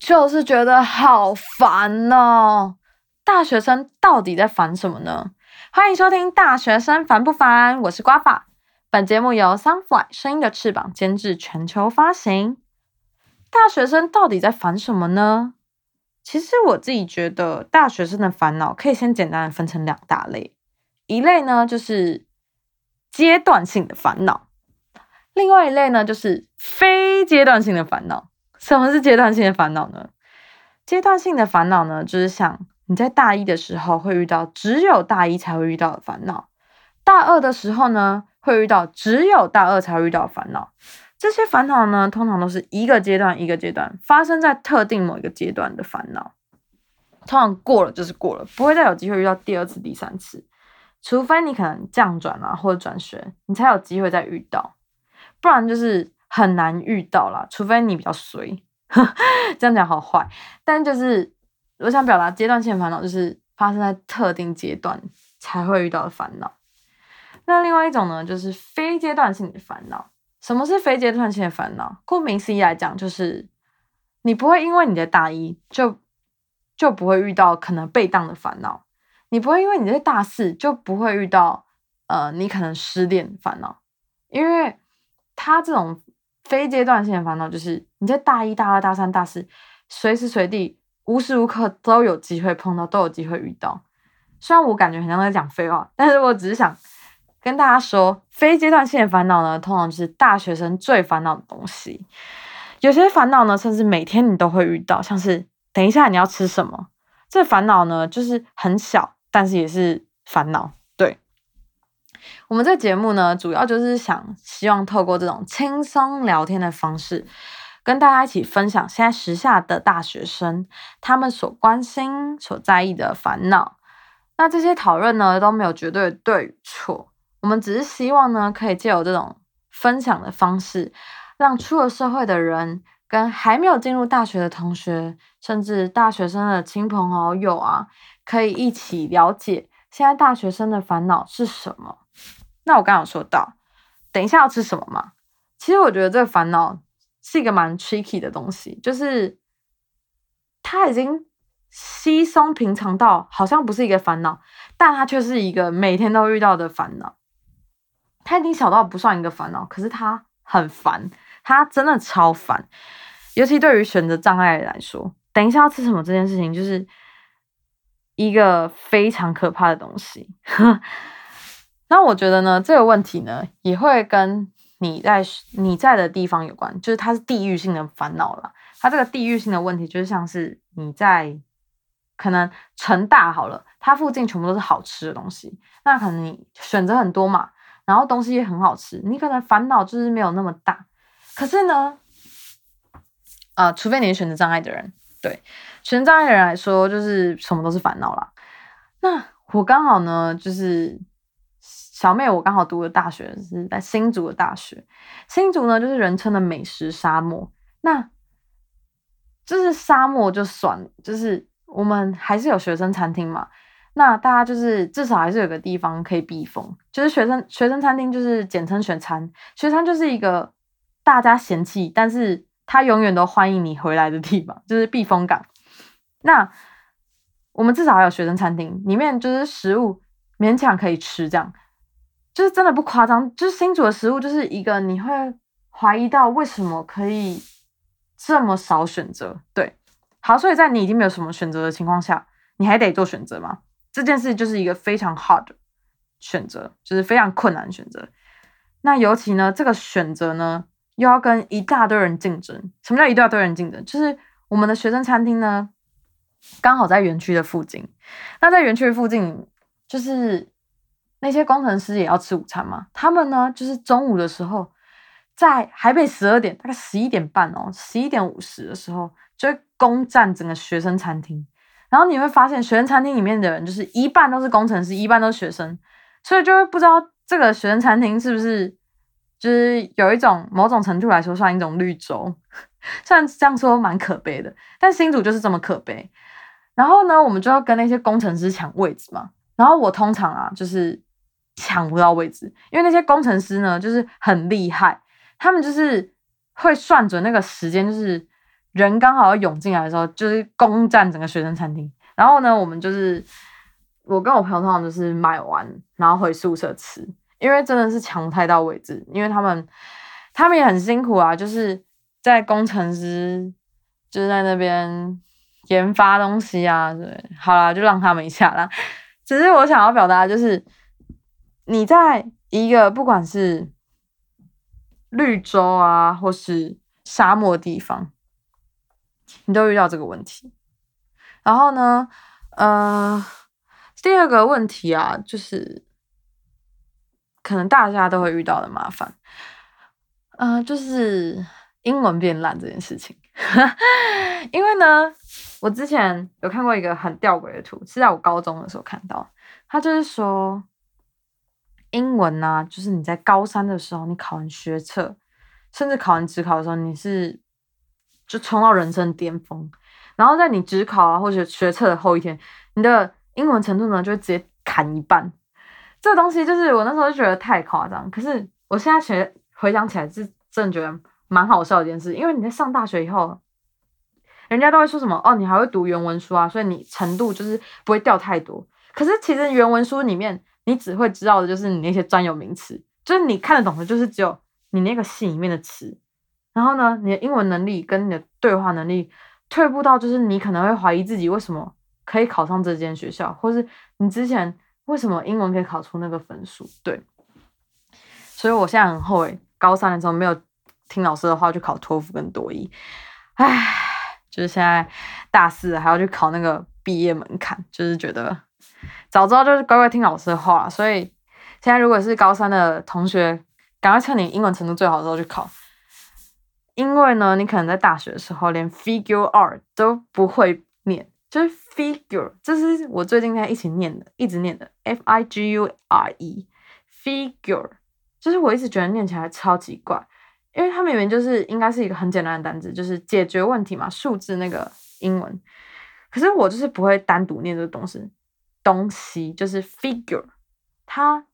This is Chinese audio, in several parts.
就是觉得好烦哦。大学生到底在烦什么呢？欢迎收听《大学生烦不烦》，我是瓜爸。本节目由 Sunfly 声音的翅膀监制，全球发行。大学生到底在烦什么呢？其实我自己觉得，大学生的烦恼可以先简单的分成两大类，一类呢就是阶段性的烦恼，另外一类呢就是非阶段性的烦恼。什么是阶段性的烦恼呢？阶段性的烦恼呢，就是像你在大一的时候会遇到只有大一才会遇到的烦恼，大二的时候呢会遇到只有大二才会遇到的烦恼。这些烦恼呢，通常都是一个阶段一个阶段发生在特定某一个阶段的烦恼，通常过了就是过了，不会再有机会遇到第二次、第三次，除非你可能降转啊或者转学，你才有机会再遇到，不然就是。很难遇到啦，除非你比较衰，这样讲好坏。但就是我想表达阶段性烦恼，就是发生在特定阶段才会遇到的烦恼。那另外一种呢，就是非阶段性的烦恼。什么是非阶段性的烦恼？顾名思义来讲，就是你不会因为你的大一就就不会遇到可能被当的烦恼，你不会因为你在大四就不会遇到呃你可能失恋烦恼，因为他这种。非阶段性的烦恼就是你在大一、大二、大三、大四，随时随地、无时无刻都有机会碰到，都有机会遇到。虽然我感觉很像在讲废话，但是我只是想跟大家说，非阶段性的烦恼呢，通常就是大学生最烦恼的东西。有些烦恼呢，甚至每天你都会遇到，像是等一下你要吃什么，这烦恼呢，就是很小，但是也是烦恼。我们这节目呢，主要就是想希望透过这种轻松聊天的方式，跟大家一起分享现在时下的大学生他们所关心、所在意的烦恼。那这些讨论呢，都没有绝对的对与错，我们只是希望呢，可以借由这种分享的方式，让出了社会的人跟还没有进入大学的同学，甚至大学生的亲朋好友啊，可以一起了解现在大学生的烦恼是什么。那我刚刚有说到，等一下要吃什么嘛？其实我觉得这个烦恼是一个蛮 tricky 的东西，就是它已经稀松平常到好像不是一个烦恼，但它却是一个每天都遇到的烦恼。它已经小到不算一个烦恼，可是它很烦，它真的超烦。尤其对于选择障碍来说，等一下要吃什么这件事情，就是一个非常可怕的东西。那我觉得呢，这个问题呢，也会跟你在你在的地方有关，就是它是地域性的烦恼了。它这个地域性的问题，就是像是你在可能成大好了，它附近全部都是好吃的东西，那可能你选择很多嘛，然后东西也很好吃，你可能烦恼就是没有那么大。可是呢，啊，除非你是选择障碍的人，对选择障碍的人来说，就是什么都是烦恼啦。那我刚好呢，就是。小妹，我刚好读的大学是在新竹的大学。新竹呢，就是人称的美食沙漠。那就是沙漠就算，就是我们还是有学生餐厅嘛。那大家就是至少还是有个地方可以避风。就是学生学生餐厅，就是简称学餐。学餐就是一个大家嫌弃，但是他永远都欢迎你回来的地方，就是避风港。那我们至少还有学生餐厅，里面就是食物勉强可以吃这样。就是真的不夸张，就是新煮的食物就是一个你会怀疑到为什么可以这么少选择。对，好，所以在你已经没有什么选择的情况下，你还得做选择吗？这件事就是一个非常 hard 选择，就是非常困难选择。那尤其呢，这个选择呢，又要跟一大堆人竞争。什么叫一大堆人竞争？就是我们的学生餐厅呢，刚好在园区的附近。那在园区的附近，就是。那些工程师也要吃午餐嘛？他们呢，就是中午的时候，在台北十二点，大概十一点半哦，十一点五十的时候，就会攻占整个学生餐厅。然后你会发现，学生餐厅里面的人就是一半都是工程师，一半都是学生，所以就会不知道这个学生餐厅是不是就是有一种某种程度来说算一种绿洲。虽然这样说蛮可悲的，但新主就是这么可悲。然后呢，我们就要跟那些工程师抢位置嘛。然后我通常啊，就是。抢不到位置，因为那些工程师呢，就是很厉害，他们就是会算准那个时间，就是人刚好要涌进来的时候，就是攻占整个学生餐厅。然后呢，我们就是我跟我朋友通常就是买完，然后回宿舍吃，因为真的是抢不太到位置，因为他们他们也很辛苦啊，就是在工程师就是在那边研发东西啊，对，好啦，就让他们一下啦。只是我想要表达就是，你在一个不管是绿洲啊，或是沙漠地方。你都遇到这个问题，然后呢，呃，第二个问题啊，就是可能大家都会遇到的麻烦，呃，就是英文变烂这件事情。因为呢，我之前有看过一个很吊诡的图，是在我高中的时候看到，他就是说，英文呢，就是你在高三的时候，你考完学测，甚至考完职考的时候，你是。就冲到人生巅峰，然后在你职考啊或者学测的后一天，你的英文程度呢就会直接砍一半。这个东西就是我那时候就觉得太夸张，可是我现在学回想起来是真的觉得蛮好笑的一件事。因为你在上大学以后，人家都会说什么哦，你还会读原文书啊，所以你程度就是不会掉太多。可是其实原文书里面，你只会知道的就是你那些专有名词，就是你看得懂的，就是只有你那个戏里面的词。然后呢，你的英文能力跟你的对话能力退步到，就是你可能会怀疑自己为什么可以考上这间学校，或是你之前为什么英文可以考出那个分数？对，所以我现在很后悔，高三的时候没有听老师的话去考托福跟多益，唉，就是现在大四还要去考那个毕业门槛，就是觉得早知道就是乖乖听老师的话。所以现在如果是高三的同学，赶快趁你英文程度最好的时候去考。因为呢，你可能在大学的时候连 figure r 都不会念，就是 figure，这是我最近在一起念的，一直念的 f i g u r e，figure，就是我一直觉得念起来超级怪，因为它明明就是应该是一个很简单的单词，就是解决问题嘛，数字那个英文，可是我就是不会单独念这个东西，东西就是 figure，它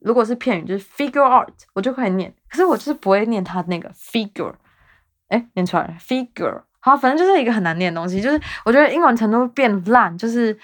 如果是片语就是 figure out，我就可以念，可是我就是不会念它那个 figure。哎，念出来，figure，好，反正就是一个很难念的东西。就是我觉得英文程度变烂，就是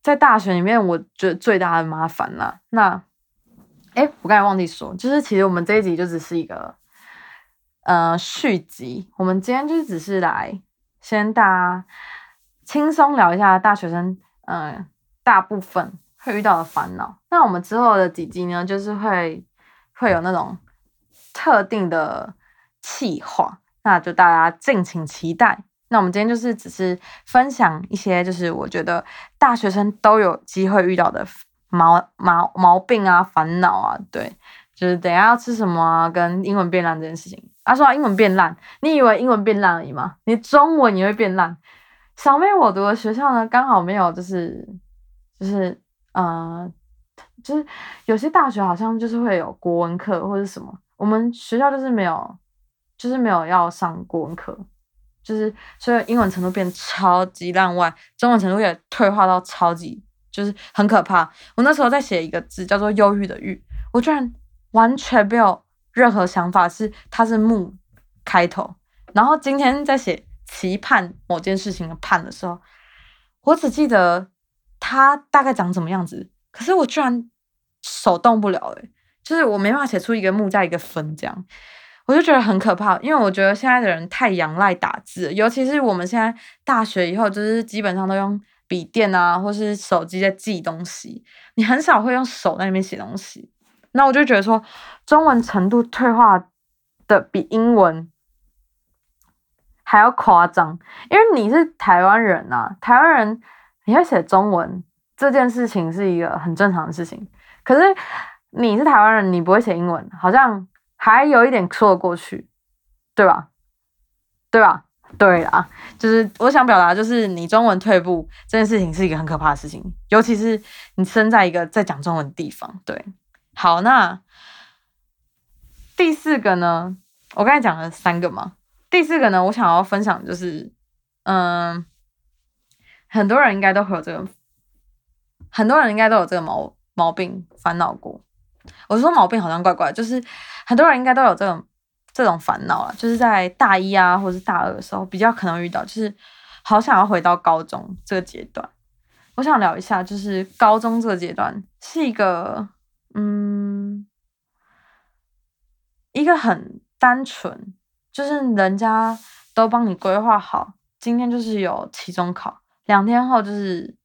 在大学里面，我觉得最大的麻烦了。那，哎，我刚才忘记说，就是其实我们这一集就只是一个呃续集。我们今天就只是来先大家轻松聊一下大学生，嗯，大部分会遇到的烦恼。那我们之后的几集呢，就是会会有那种特定的。气话，那就大家敬请期待。那我们今天就是只是分享一些，就是我觉得大学生都有机会遇到的毛毛毛病啊、烦恼啊，对，就是等下要吃什么啊，跟英文变烂这件事情。啊，说英文变烂，你以为英文变烂而已吗？你中文也会变烂。小妹我读的学校呢，刚好没有，就是就是呃，就是有些大学好像就是会有国文课或者什么，我们学校就是没有。就是没有要上国文课，就是所以英文程度变超级烂外，中文程度也退化到超级，就是很可怕。我那时候在写一个字叫做“忧郁”的“郁”，我居然完全没有任何想法是它是木开头。然后今天在写“期盼某件事情的盼”的时候，我只记得它大概长什么样子，可是我居然手动不了诶，就是我没办法写出一个木在一个分这样。我就觉得很可怕，因为我觉得现在的人太仰赖打字，尤其是我们现在大学以后，就是基本上都用笔电啊，或是手机在记东西，你很少会用手在那边写东西。那我就觉得说，中文程度退化的比英文还要夸张，因为你是台湾人呐，台湾人你会写中文这件事情是一个很正常的事情，可是你是台湾人，你不会写英文，好像。还有一点说得过去，对吧？对吧？对啊，就是我想表达，就是你中文退步这件事情是一个很可怕的事情，尤其是你生在一个在讲中文的地方。对，好，那第四个呢？我刚才讲了三个嘛，第四个呢，我想要分享就是，嗯，很多人应该都会有这个，很多人应该都有这个毛毛病烦恼过。我说毛病好像怪怪，就是很多人应该都有这种这种烦恼了，就是在大一啊或者是大二的时候比较可能遇到，就是好想要回到高中这个阶段。我想聊一下，就是高中这个阶段是一个，嗯，一个很单纯，就是人家都帮你规划好，今天就是有期中考，两天后就是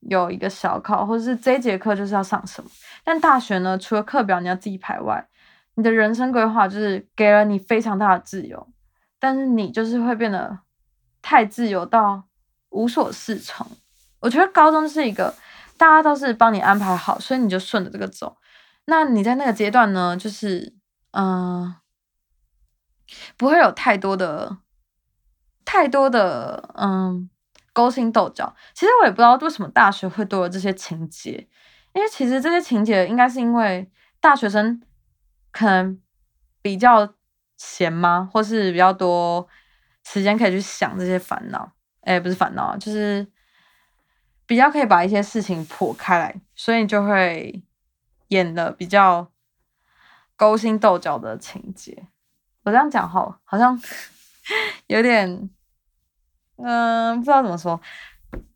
有一个小考，或者是这节课就是要上什么。但大学呢，除了课表你要自己排外，你的人生规划就是给了你非常大的自由，但是你就是会变得太自由到无所适从。我觉得高中是一个大家都是帮你安排好，所以你就顺着这个走。那你在那个阶段呢，就是嗯，不会有太多的太多的嗯勾心斗角。其实我也不知道为什么大学会多了这些情节，因为其实这些情节应该是因为大学生可能比较闲吗，或是比较多时间可以去想这些烦恼。哎，不是烦恼，就是。比较可以把一些事情剖开来，所以你就会演的比较勾心斗角的情节。我这样讲好，好像 有点，嗯，不知道怎么说。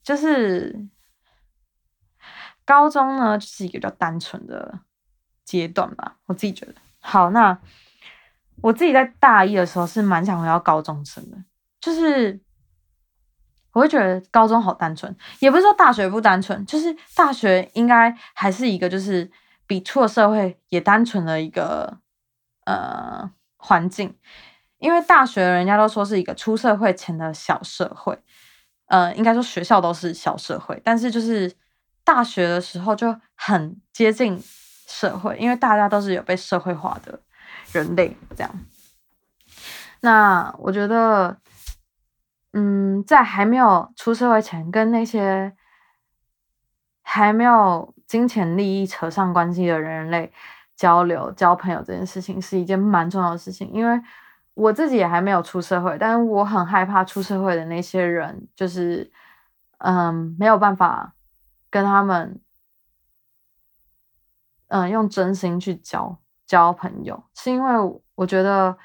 就是高中呢，就是一个比较单纯的阶段吧，我自己觉得。好，那我自己在大一的时候是蛮想回到高中生的，就是。我会觉得高中好单纯，也不是说大学不单纯，就是大学应该还是一个就是比出了社会也单纯的一个呃环境，因为大学人家都说是一个出社会前的小社会，呃，应该说学校都是小社会，但是就是大学的时候就很接近社会，因为大家都是有被社会化的人类这样。那我觉得。嗯，在还没有出社会前，跟那些还没有金钱利益扯上关系的人类交流、交朋友这件事情，是一件蛮重要的事情。因为我自己也还没有出社会，但是我很害怕出社会的那些人，就是嗯，没有办法跟他们嗯用真心去交交朋友，是因为我觉得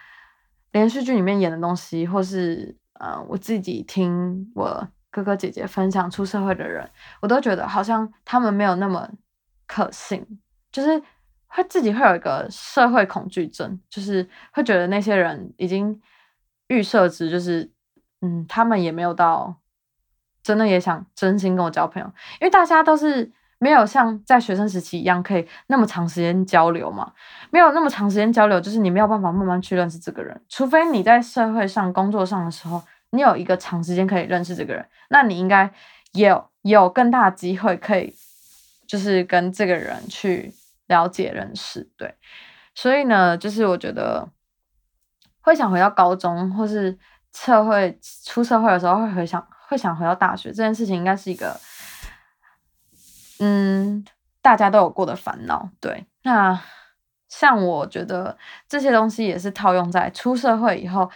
连续剧里面演的东西，或是。嗯，我自己听我哥哥姐姐分享出社会的人，我都觉得好像他们没有那么可信，就是会自己会有一个社会恐惧症，就是会觉得那些人已经预设值，就是嗯，他们也没有到真的也想真心跟我交朋友，因为大家都是。没有像在学生时期一样可以那么长时间交流嘛？没有那么长时间交流，就是你没有办法慢慢去认识这个人。除非你在社会上、工作上的时候，你有一个长时间可以认识这个人，那你应该也有有更大的机会可以，就是跟这个人去了解、认识。对，所以呢，就是我觉得会想回到高中，或是社会出社会的时候会回想，会想回到大学这件事情，应该是一个。嗯，大家都有过的烦恼，对。那像我觉得这些东西也是套用在出社会以后。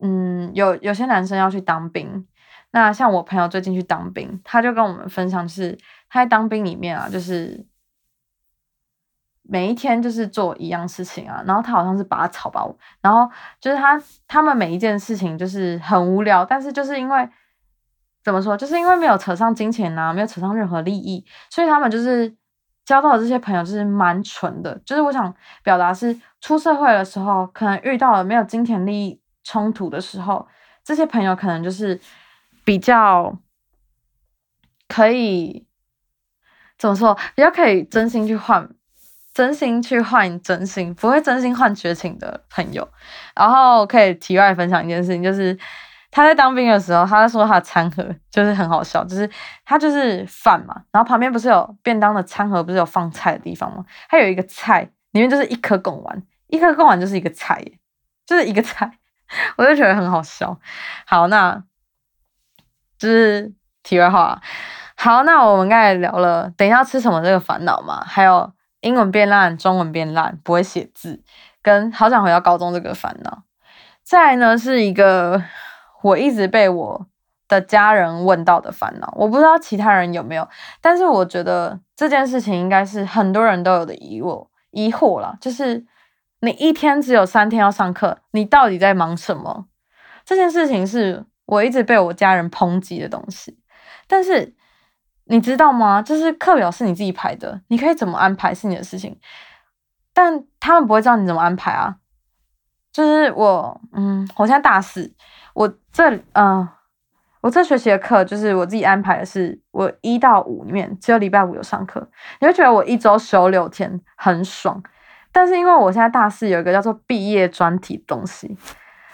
嗯，有有些男生要去当兵，那像我朋友最近去当兵，他就跟我们分享，是他在当兵里面啊，就是每一天就是做一样事情啊，然后他好像是拔草吧，然后就是他他们每一件事情就是很无聊，但是就是因为。怎么说？就是因为没有扯上金钱呐，没有扯上任何利益，所以他们就是交到的这些朋友就是蛮纯的。就是我想表达是，出社会的时候，可能遇到了没有金钱利益冲突的时候，这些朋友可能就是比较可以怎么说？比较可以真心去换，真心去换真心，不会真心换绝情的朋友。然后可以题外分享一件事情，就是。他在当兵的时候，他说他的餐盒就是很好笑，就是他就是饭嘛，然后旁边不是有便当的餐盒，不是有放菜的地方吗？他有一个菜，里面就是一颗贡丸，一颗贡丸就是一个菜，就是一个菜，我就觉得很好笑。好，那就是题外话。好，那我们刚才聊了等一下吃什么这个烦恼嘛，还有英文变烂，中文变烂，不会写字，跟好想回到高中这个烦恼。再呢是一个。我一直被我的家人问到的烦恼，我不知道其他人有没有，但是我觉得这件事情应该是很多人都有的疑惑疑惑了，就是你一天只有三天要上课，你到底在忙什么？这件事情是我一直被我家人抨击的东西。但是你知道吗？就是课表是你自己排的，你可以怎么安排是你的事情，但他们不会知道你怎么安排啊。就是我，嗯，我现在大四，我这，嗯，我这学期的课就是我自己安排的，是我一到五里面只有礼拜五有上课，你会觉得我一周休六天很爽。但是因为我现在大四有一个叫做毕业专题东西，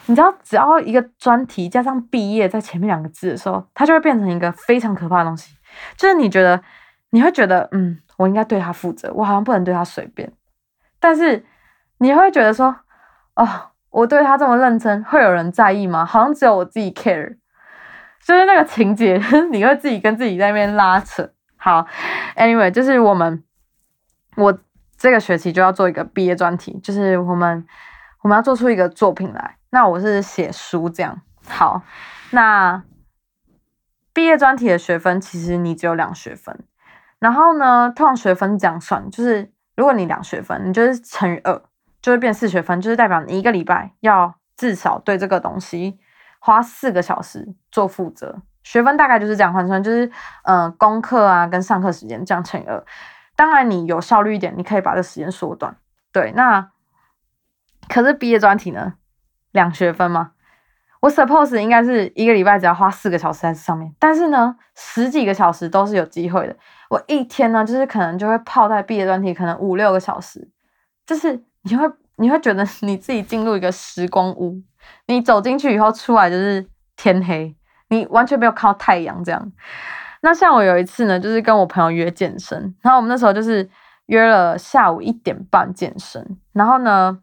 你知道，只要一个专题加上毕业在前面两个字的时候，它就会变成一个非常可怕的东西。就是你觉得，你会觉得，嗯，我应该对他负责，我好像不能对他随便。但是你会觉得说，哦。我对他这么认真，会有人在意吗？好像只有我自己 care，就是那个情节，你会自己跟自己在那边拉扯。好，anyway，就是我们，我这个学期就要做一个毕业专题，就是我们我们要做出一个作品来。那我是写书这样。好，那毕业专题的学分其实你只有两学分，然后呢，通常学分这样算，就是如果你两学分，你就是乘以二。就会变四学分，就是代表你一个礼拜要至少对这个东西花四个小时做负责。学分大概就是这样换算，就是嗯，功课啊跟上课时间这样乘以二。当然你有效率一点，你可以把这时间缩短。对，那可是毕业专题呢，两学分嘛，我 suppose 应该是一个礼拜只要花四个小时在这上面，但是呢，十几个小时都是有机会的。我一天呢，就是可能就会泡在毕业专题，可能五六个小时，就是。你会你会觉得你自己进入一个时光屋，你走进去以后出来就是天黑，你完全没有看到太阳这样。那像我有一次呢，就是跟我朋友约健身，然后我们那时候就是约了下午一点半健身，然后呢，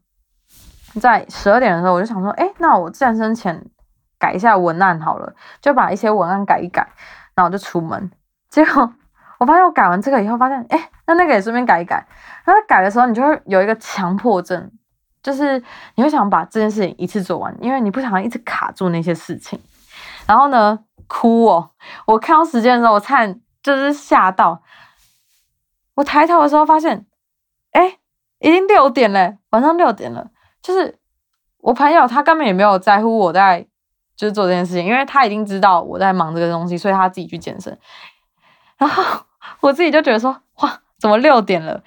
在十二点的时候我就想说，哎，那我健身前改一下文案好了，就把一些文案改一改，然后就出门，结果。我发现我改完这个以后，发现哎，那那个也顺便改一改。然后改的时候，你就会有一个强迫症，就是你会想把这件事情一次做完，因为你不想一直卡住那些事情。然后呢，哭哦！我看到时间的时候，我差点就是吓到。我抬头的时候发现，哎，已经六点了，晚上六点了。就是我朋友他根本也没有在乎我在就是做这件事情，因为他已经知道我在忙这个东西，所以他自己去健身。然后。我自己就觉得说，哇，怎么六点了？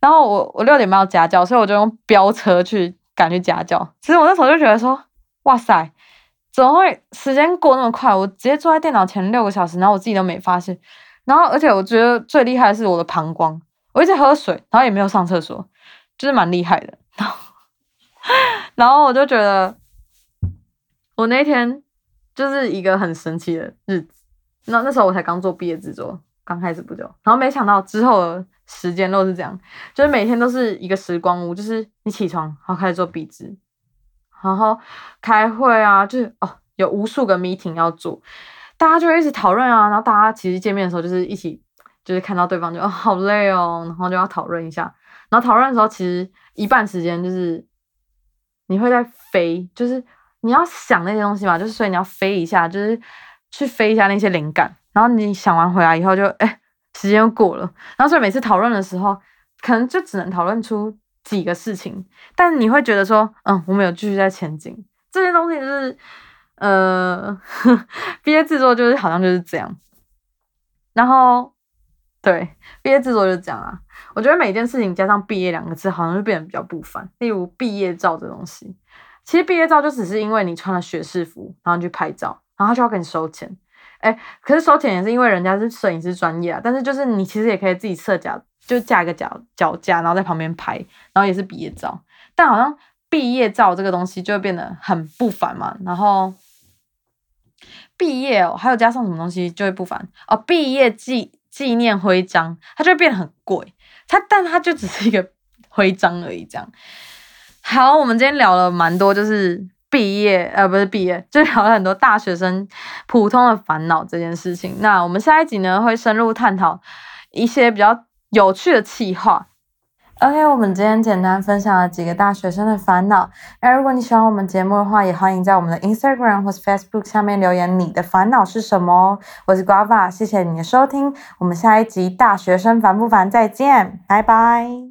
然后我我六点半要家教，所以我就用飙车去赶去家教。其实我那时候就觉得说，哇塞，怎么会时间过那么快？我直接坐在电脑前六个小时，然后我自己都没发现。然后而且我觉得最厉害的是我的膀胱，我一直喝水，然后也没有上厕所，就是蛮厉害的。然后 然后我就觉得，我那天就是一个很神奇的日子。那那时候我才刚做毕业制作。刚开始不久，然后没想到之后时间都是这样，就是每天都是一个时光屋，就是你起床，然后开始做笔记，然后开会啊，就是哦，有无数个 meeting 要做，大家就一直讨论啊，然后大家其实见面的时候就是一起，就是看到对方就哦好累哦，然后就要讨论一下，然后讨论的时候其实一半时间就是你会在飞，就是你要想那些东西嘛，就是所以你要飞一下，就是去飞一下那些灵感。然后你想完回来以后就哎，时间又过了。然后所以每次讨论的时候，可能就只能讨论出几个事情，但你会觉得说，嗯，我们有继续在前进。这些东西就是，呃，毕业制作就是好像就是这样。然后，对，毕业制作就是这样啊。我觉得每件事情加上“毕业”两个字，好像就变得比较不凡。例如毕业照这东西，其实毕业照就只是因为你穿了学士服，然后去拍照，然后就要给你收钱。哎，可是收钱也是因为人家是摄影师专业啊。但是就是你其实也可以自己设脚，就架一个脚脚架，然后在旁边拍，然后也是毕业照。但好像毕业照这个东西就会变得很不凡嘛。然后毕业哦，还有加上什么东西就会不凡哦。毕业季纪念徽章，它就会变得很贵。它但它就只是一个 徽章而已，这样。好，我们今天聊了蛮多，就是。毕业呃不是毕业，就聊了很多大学生普通的烦恼这件事情。那我们下一集呢会深入探讨一些比较有趣的气话。OK，我们今天简单分享了几个大学生的烦恼。那如果你喜欢我们节目的话，也欢迎在我们的 Instagram 或是 Facebook 下面留言，你的烦恼是什么？我是 Guava，谢谢你的收听，我们下一集大学生烦不烦？再见，拜拜。